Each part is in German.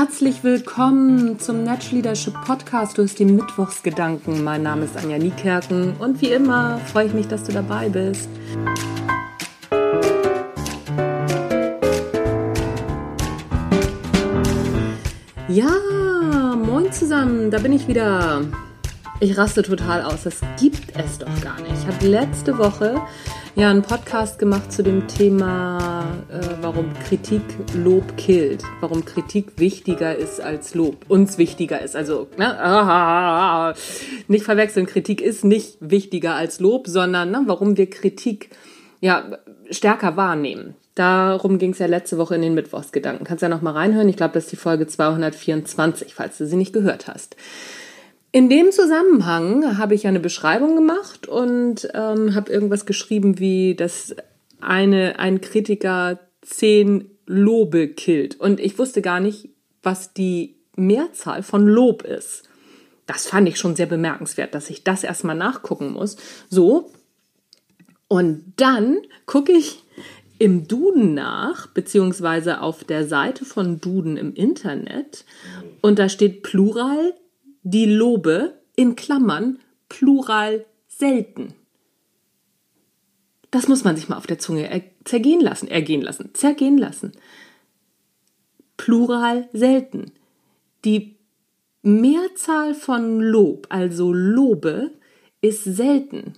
Herzlich willkommen zum Natural Leadership Podcast. Du hast die Mittwochsgedanken. Mein Name ist Anja Niekerken und wie immer freue ich mich, dass du dabei bist. Ja, moin zusammen, da bin ich wieder. Ich raste total aus. Das gibt es doch gar nicht. Ich habe letzte Woche ja einen Podcast gemacht zu dem Thema, äh, warum Kritik Lob killt, warum Kritik wichtiger ist als Lob, uns wichtiger ist. Also ne, ah, nicht verwechseln, Kritik ist nicht wichtiger als Lob, sondern ne, warum wir Kritik ja stärker wahrnehmen. Darum ging es ja letzte Woche in den Mittwochsgedanken. Kannst ja noch mal reinhören. Ich glaube, das ist die Folge 224, falls du sie nicht gehört hast. In dem Zusammenhang habe ich eine Beschreibung gemacht und ähm, habe irgendwas geschrieben, wie dass eine, ein Kritiker zehn Lobe killt. Und ich wusste gar nicht, was die Mehrzahl von Lob ist. Das fand ich schon sehr bemerkenswert, dass ich das erstmal nachgucken muss. So. Und dann gucke ich im Duden nach, beziehungsweise auf der Seite von Duden im Internet. Und da steht Plural die Lobe in Klammern Plural selten. Das muss man sich mal auf der Zunge zergehen lassen, ergehen lassen, zergehen lassen. Plural selten. Die Mehrzahl von Lob, also Lobe, ist selten.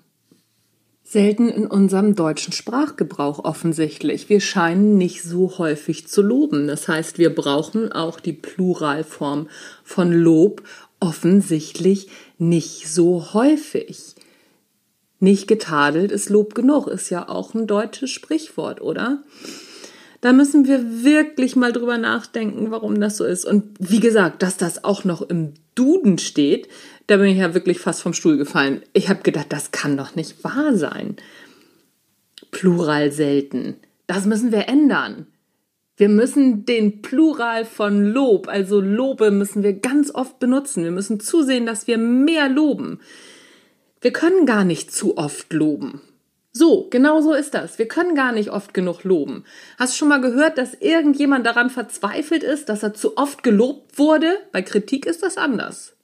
Selten in unserem deutschen Sprachgebrauch offensichtlich. Wir scheinen nicht so häufig zu loben. Das heißt, wir brauchen auch die Pluralform von Lob, offensichtlich nicht so häufig. Nicht getadelt ist Lob genug, ist ja auch ein deutsches Sprichwort, oder? Da müssen wir wirklich mal drüber nachdenken, warum das so ist. Und wie gesagt, dass das auch noch im Duden steht, da bin ich ja wirklich fast vom Stuhl gefallen. Ich habe gedacht, das kann doch nicht wahr sein. Plural selten. Das müssen wir ändern. Wir müssen den Plural von Lob, also Lobe, müssen wir ganz oft benutzen. Wir müssen zusehen, dass wir mehr loben. Wir können gar nicht zu oft loben. So, genau so ist das. Wir können gar nicht oft genug loben. Hast du schon mal gehört, dass irgendjemand daran verzweifelt ist, dass er zu oft gelobt wurde? Bei Kritik ist das anders.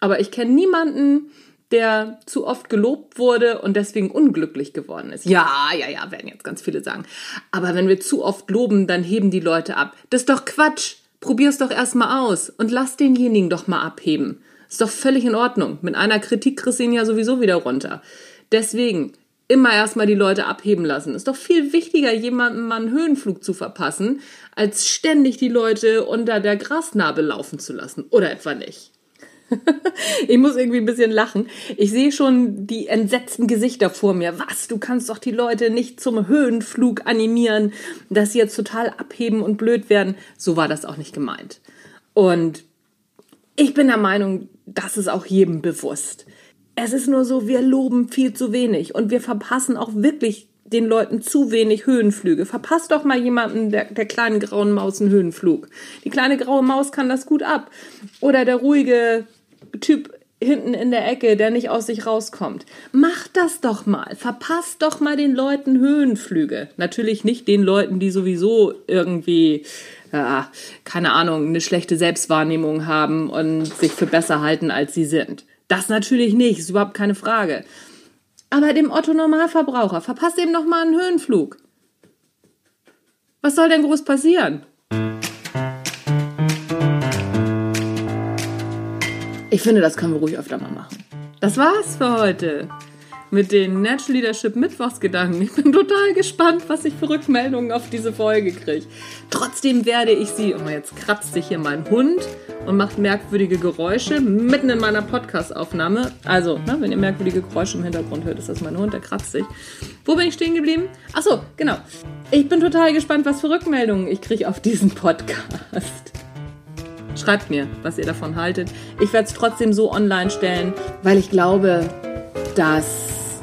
Aber ich kenne niemanden, der zu oft gelobt wurde und deswegen unglücklich geworden ist. Ja, ja, ja, werden jetzt ganz viele sagen. Aber wenn wir zu oft loben, dann heben die Leute ab. Das ist doch Quatsch. Probier's doch erstmal aus und lass denjenigen doch mal abheben. Ist doch völlig in Ordnung. Mit einer Kritik kriegst du ihn ja sowieso wieder runter. Deswegen immer erstmal die Leute abheben lassen. Ist doch viel wichtiger, jemandem mal einen Höhenflug zu verpassen, als ständig die Leute unter der Grasnarbe laufen zu lassen. Oder etwa nicht? ich muss irgendwie ein bisschen lachen. Ich sehe schon die entsetzten Gesichter vor mir. Was? Du kannst doch die Leute nicht zum Höhenflug animieren, dass sie jetzt total abheben und blöd werden. So war das auch nicht gemeint. Und ich bin der Meinung, das ist auch jedem bewusst. Es ist nur so, wir loben viel zu wenig und wir verpassen auch wirklich den Leuten zu wenig Höhenflüge. Verpasst doch mal jemanden der, der kleinen grauen Maus einen Höhenflug. Die kleine graue Maus kann das gut ab. Oder der ruhige Typ hinten in der Ecke, der nicht aus sich rauskommt. Mach das doch mal. Verpasst doch mal den Leuten Höhenflüge. Natürlich nicht den Leuten, die sowieso irgendwie, ja, keine Ahnung, eine schlechte Selbstwahrnehmung haben und sich für besser halten, als sie sind. Das natürlich nicht, ist überhaupt keine Frage. Aber dem Otto Normalverbraucher verpasst eben noch mal einen Höhenflug. Was soll denn groß passieren? Ich finde, das können wir ruhig öfter mal machen. Das war's für heute mit den Natural Leadership Mittwochsgedanken. Ich bin total gespannt, was ich für Rückmeldungen auf diese Folge kriege. Trotzdem werde ich sie, oh, jetzt kratzt sich hier mein Hund und macht merkwürdige Geräusche mitten in meiner Podcast-Aufnahme. Also, ne, wenn ihr merkwürdige Geräusche im Hintergrund hört, ist das mein Hund, der kratzt sich. Wo bin ich stehen geblieben? Achso, genau. Ich bin total gespannt, was für Rückmeldungen ich kriege auf diesen Podcast. Schreibt mir, was ihr davon haltet. Ich werde es trotzdem so online stellen, weil ich glaube, dass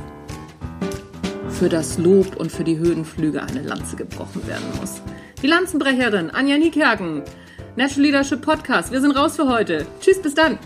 für das Lob und für die Höhenflüge eine Lanze gebrochen werden muss. Die Lanzenbrecherin Anja Niekerken, Natural Leadership Podcast. Wir sind raus für heute. Tschüss, bis dann.